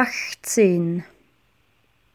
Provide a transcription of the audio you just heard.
achtzehn.